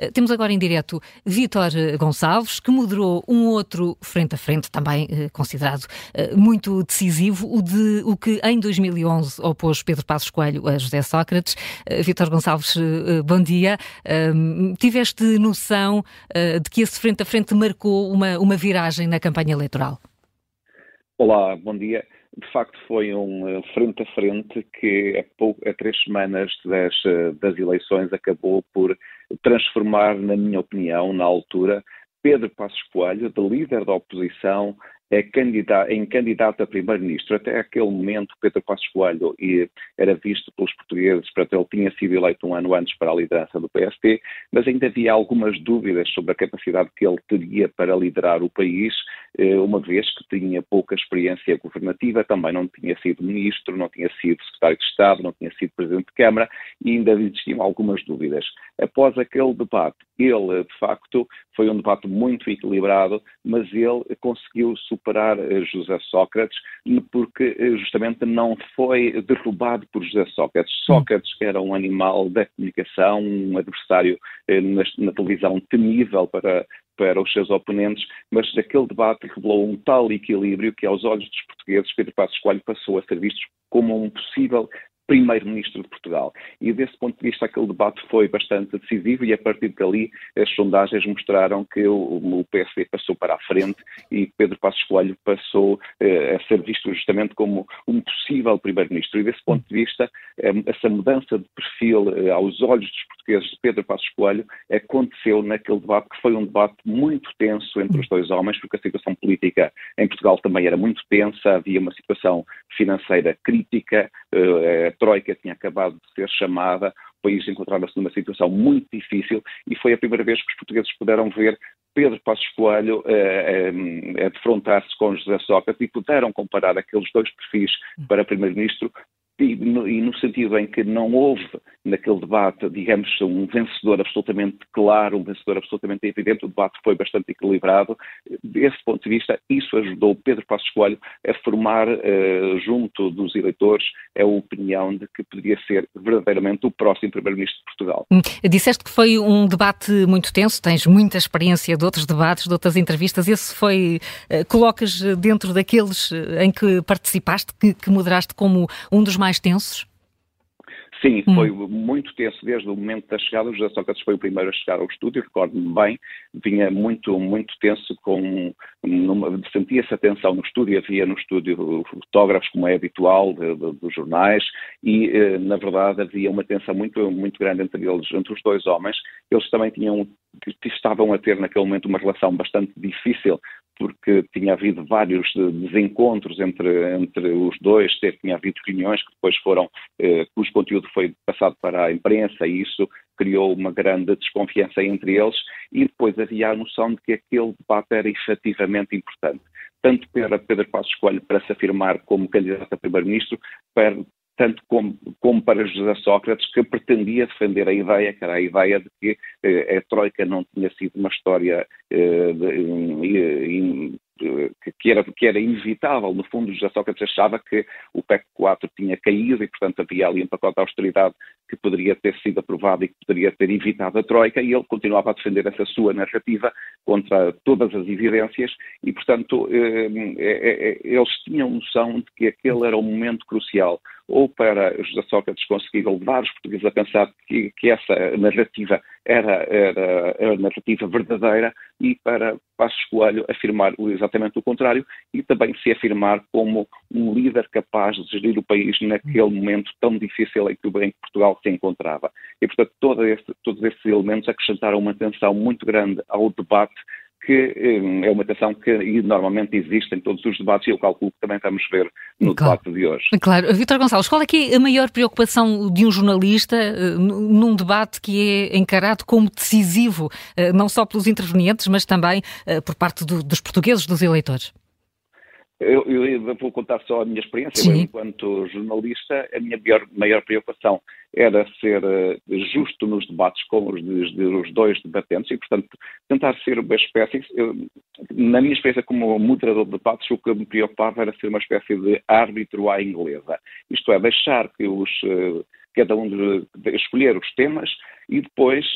Uh, temos agora em direto Vítor Gonçalves, que moderou um outro frente a frente, também uh, considerado muito decisivo, o, de, o que em 2011 opôs Pedro Passos Coelho a José Sócrates. Vítor Gonçalves, bom dia. tiveste noção de que esse frente a frente marcou uma, uma viragem na campanha eleitoral? Olá, bom dia de facto foi um eh, frente a frente que a, pouco, a três semanas das, eh, das eleições acabou por transformar, na minha opinião, na altura, Pedro Passos Coelho, de líder da oposição, é candidato, em candidato a primeiro-ministro. Até aquele momento, Pedro Passos Coelho era visto pelos portugueses, para ele tinha sido eleito um ano antes para a liderança do PST, mas ainda havia algumas dúvidas sobre a capacidade que ele teria para liderar o país, uma vez que tinha pouca experiência governativa, também não tinha sido ministro, não tinha sido secretário de Estado, não tinha sido presidente de Câmara e ainda existiam algumas dúvidas. Após aquele debate, ele, de facto, foi um debate muito equilibrado, mas ele conseguiu superar eh, José Sócrates porque eh, justamente não foi derrubado por José Sócrates. Hum. Sócrates era um animal da comunicação, um adversário eh, na, na televisão temível para, para os seus oponentes, mas aquele debate revelou um tal equilíbrio que, aos olhos dos portugueses, Pedro Passos Coelho passou a ser visto como um possível primeiro-ministro de Portugal. E desse ponto de vista, aquele debate foi bastante decisivo e a partir dali as sondagens mostraram que o, o PSD passou para a frente e Pedro Passos Coelho passou eh, a ser visto justamente como um possível primeiro-ministro. E desse ponto de vista, eh, essa mudança de perfil eh, aos olhos dos portugueses de Pedro Passos Coelho aconteceu naquele debate que foi um debate muito tenso entre os dois homens, porque a situação política em Portugal também era muito tensa, havia uma situação financeira crítica, eh, Troika tinha acabado de ser chamada, o país encontrava-se numa situação muito difícil e foi a primeira vez que os portugueses puderam ver Pedro Passos Coelho eh, eh, a defrontar-se com José Sócrates e puderam comparar aqueles dois perfis para primeiro-ministro e e no, sentido em que não houve naquele debate, digamos, um vencedor absolutamente claro, um vencedor absolutamente evidente, o debate foi bastante equilibrado. Desse ponto de vista, isso ajudou Pedro Passos Coelho a formar, uh, junto dos eleitores, a opinião de que poderia ser verdadeiramente o próximo Primeiro-Ministro de Portugal. Hum, disseste que foi um debate muito tenso, tens muita experiência de outros debates, de outras entrevistas. Esse foi, uh, colocas dentro daqueles eh, em que participaste, que, que moderaste como um dos mais mais tensos? Sim, hum. foi muito tenso desde o momento da chegada. O José Sócrates foi o primeiro a chegar ao estúdio, recordo-me bem, vinha muito, muito tenso, com sentia-se a tensão no estúdio, havia no estúdio fotógrafos, como é habitual, de, de, dos jornais, e eh, na verdade havia uma tensão muito, muito grande entre eles, entre os dois homens. Eles também tinham estavam a ter naquele momento uma relação bastante difícil porque tinha havido vários desencontros entre, entre os dois, tinha havido reuniões que depois foram, eh, cujo conteúdo foi passado para a imprensa e isso criou uma grande desconfiança entre eles e depois havia a noção de que aquele debate era efetivamente importante. Tanto para Pedro Passos Coelho para se afirmar como candidato a primeiro-ministro, tanto como, como, para José Sócrates, que pretendia defender a ideia, que era a ideia de que eh, a Troika não tinha sido uma história eh, de, que era, que era inevitável. No fundo, José Sócrates achava que o PEC 4 tinha caído e, portanto, havia ali um pacote de austeridade que poderia ter sido aprovado e que poderia ter evitado a Troika, e ele continuava a defender essa sua narrativa contra todas as evidências, e, portanto, eh, eh, eh, eles tinham noção de que aquele era o momento crucial, ou para José Sócrates conseguir levar os portugueses a pensar que, que essa narrativa era, era, a narrativa verdadeira, e para Passos Coelho afirmar exatamente o contrário e também se afirmar como um líder capaz de gerir o país naquele momento tão difícil em que, em que Portugal se encontrava. E, portanto, todo esse, todos esses elementos acrescentaram uma atenção muito grande ao debate que hum, é uma tensão que normalmente existe em todos os debates e eu calculo que também vamos ver no claro. debate de hoje. Claro. Vítor Gonçalves, qual é que é a maior preocupação de um jornalista eh, num debate que é encarado como decisivo, eh, não só pelos intervenientes, mas também eh, por parte do, dos portugueses, dos eleitores? Eu, eu, vou contar só a minha experiência. Eu, enquanto jornalista, a minha maior, maior, preocupação era ser uh, justo nos debates com os, os, dois debatentes e, portanto, tentar ser uma espécie. Eu, na minha experiência como moderador de debates, o que me preocupava era ser uma espécie de árbitro à inglesa. Isto é, deixar que os. Cada um de, de escolher os temas e depois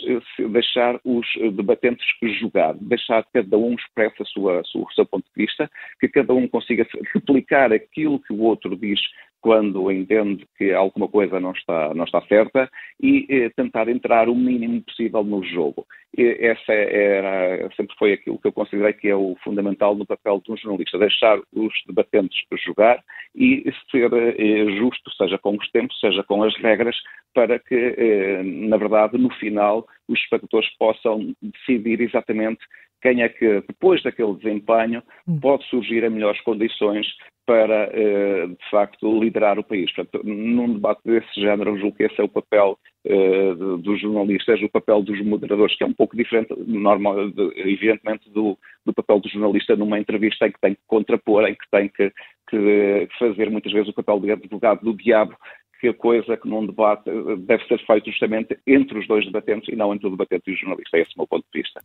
deixar os debatentes jogar, deixar cada um expressa o seu ponto de vista, que cada um consiga replicar aquilo que o outro diz quando entende que alguma coisa não está, não está certa e eh, tentar entrar o mínimo possível no jogo. E essa era, sempre foi aquilo que eu considerei que é o fundamental no papel de um jornalista, deixar os debatentes jogar e ser eh, justo, seja com os tempos, seja com as regras, para que, eh, na verdade, no final, os espectadores possam decidir exatamente quem é que, depois daquele desempenho, hum. pode surgir em melhores condições para, eh, de facto, liderar o país. Portanto, num debate desse género, julgo que esse é o papel eh, dos jornalistas, o papel dos moderadores, que é um pouco diferente, normal, evidentemente, do, do papel do jornalista numa entrevista em que tem que contrapor, em que tem que, que fazer muitas vezes o papel de advogado do diabo, que a coisa que num debate deve ser feito justamente entre os dois debatentes e não entre o debatente e o jornalista. Esse é o meu ponto de vista.